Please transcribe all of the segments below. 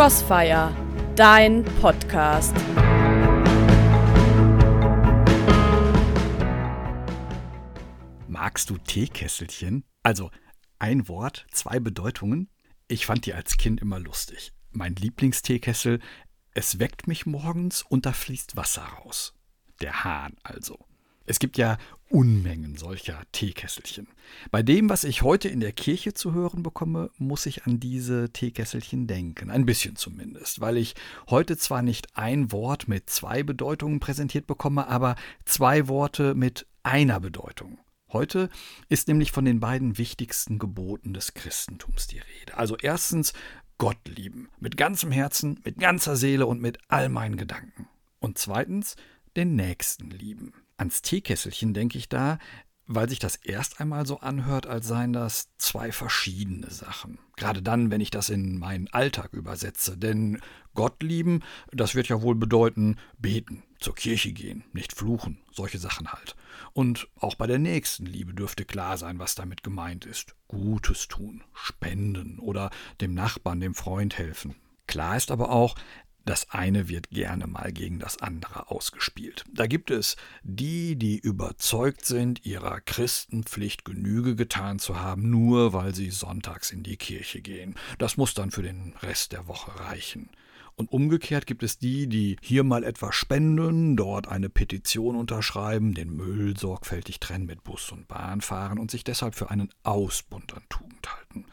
Crossfire, dein Podcast. Magst du Teekesselchen? Also ein Wort, zwei Bedeutungen. Ich fand die als Kind immer lustig. Mein Lieblingsteekessel, es weckt mich morgens und da fließt Wasser raus. Der Hahn also. Es gibt ja Unmengen solcher Teekesselchen. Bei dem, was ich heute in der Kirche zu hören bekomme, muss ich an diese Teekesselchen denken. Ein bisschen zumindest, weil ich heute zwar nicht ein Wort mit zwei Bedeutungen präsentiert bekomme, aber zwei Worte mit einer Bedeutung. Heute ist nämlich von den beiden wichtigsten Geboten des Christentums die Rede. Also erstens Gott lieben, mit ganzem Herzen, mit ganzer Seele und mit all meinen Gedanken. Und zweitens den Nächsten lieben. Ans Teekesselchen denke ich da, weil sich das erst einmal so anhört, als seien das zwei verschiedene Sachen. Gerade dann, wenn ich das in meinen Alltag übersetze. Denn Gott lieben, das wird ja wohl bedeuten, beten, zur Kirche gehen, nicht fluchen, solche Sachen halt. Und auch bei der nächsten Liebe dürfte klar sein, was damit gemeint ist. Gutes tun, spenden oder dem Nachbarn, dem Freund helfen. Klar ist aber auch, das eine wird gerne mal gegen das andere ausgespielt. Da gibt es die, die überzeugt sind, ihrer Christenpflicht Genüge getan zu haben, nur weil sie sonntags in die Kirche gehen. Das muss dann für den Rest der Woche reichen. Und umgekehrt gibt es die, die hier mal etwas spenden, dort eine Petition unterschreiben, den Müll sorgfältig trennen, mit Bus und Bahn fahren und sich deshalb für einen Ausbund an Tugend halten.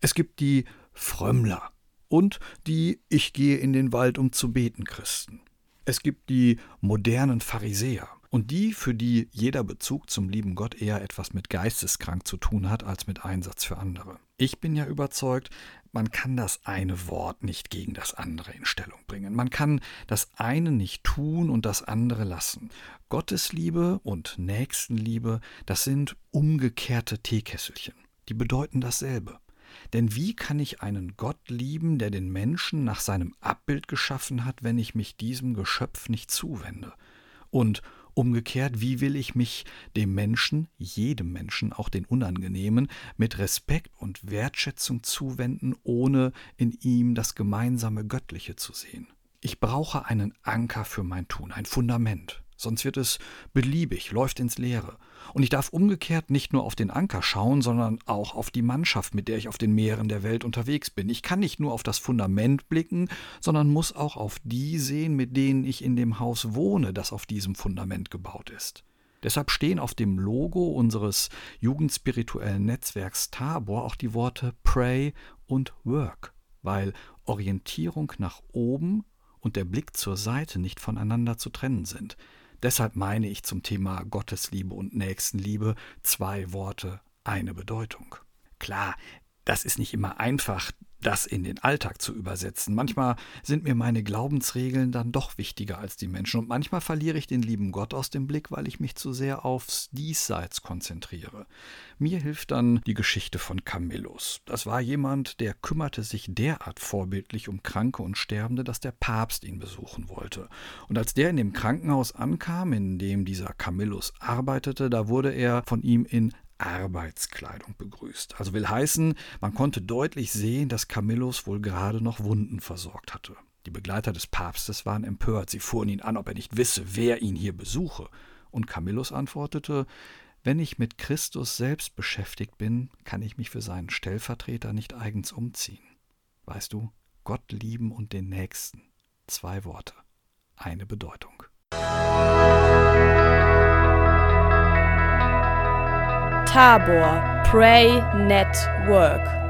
Es gibt die Frömmler, und die Ich gehe in den Wald, um zu beten Christen. Es gibt die modernen Pharisäer und die, für die jeder Bezug zum lieben Gott eher etwas mit geisteskrank zu tun hat als mit Einsatz für andere. Ich bin ja überzeugt, man kann das eine Wort nicht gegen das andere in Stellung bringen. Man kann das eine nicht tun und das andere lassen. Gottesliebe und Nächstenliebe, das sind umgekehrte Teekesselchen. Die bedeuten dasselbe. Denn wie kann ich einen Gott lieben, der den Menschen nach seinem Abbild geschaffen hat, wenn ich mich diesem Geschöpf nicht zuwende? Und umgekehrt, wie will ich mich dem Menschen, jedem Menschen, auch den Unangenehmen, mit Respekt und Wertschätzung zuwenden, ohne in ihm das gemeinsame Göttliche zu sehen? Ich brauche einen Anker für mein Tun, ein Fundament sonst wird es beliebig, läuft ins Leere. Und ich darf umgekehrt nicht nur auf den Anker schauen, sondern auch auf die Mannschaft, mit der ich auf den Meeren der Welt unterwegs bin. Ich kann nicht nur auf das Fundament blicken, sondern muss auch auf die sehen, mit denen ich in dem Haus wohne, das auf diesem Fundament gebaut ist. Deshalb stehen auf dem Logo unseres jugendspirituellen Netzwerks Tabor auch die Worte Pray und Work, weil Orientierung nach oben und der Blick zur Seite nicht voneinander zu trennen sind. Deshalb meine ich zum Thema Gottesliebe und Nächstenliebe zwei Worte, eine Bedeutung. Klar, das ist nicht immer einfach, das in den Alltag zu übersetzen. Manchmal sind mir meine Glaubensregeln dann doch wichtiger als die Menschen und manchmal verliere ich den lieben Gott aus dem Blick, weil ich mich zu sehr aufs Diesseits konzentriere. Mir hilft dann die Geschichte von Camillus. Das war jemand, der kümmerte sich derart vorbildlich um Kranke und Sterbende, dass der Papst ihn besuchen wollte. Und als der in dem Krankenhaus ankam, in dem dieser Camillus arbeitete, da wurde er von ihm in Arbeitskleidung begrüßt. Also will heißen, man konnte deutlich sehen, dass Camillus wohl gerade noch Wunden versorgt hatte. Die Begleiter des Papstes waren empört. Sie fuhren ihn an, ob er nicht wisse, wer ihn hier besuche. Und Camillus antwortete, wenn ich mit Christus selbst beschäftigt bin, kann ich mich für seinen Stellvertreter nicht eigens umziehen. Weißt du, Gott lieben und den Nächsten. Zwei Worte, eine Bedeutung. Tabor Pray Network.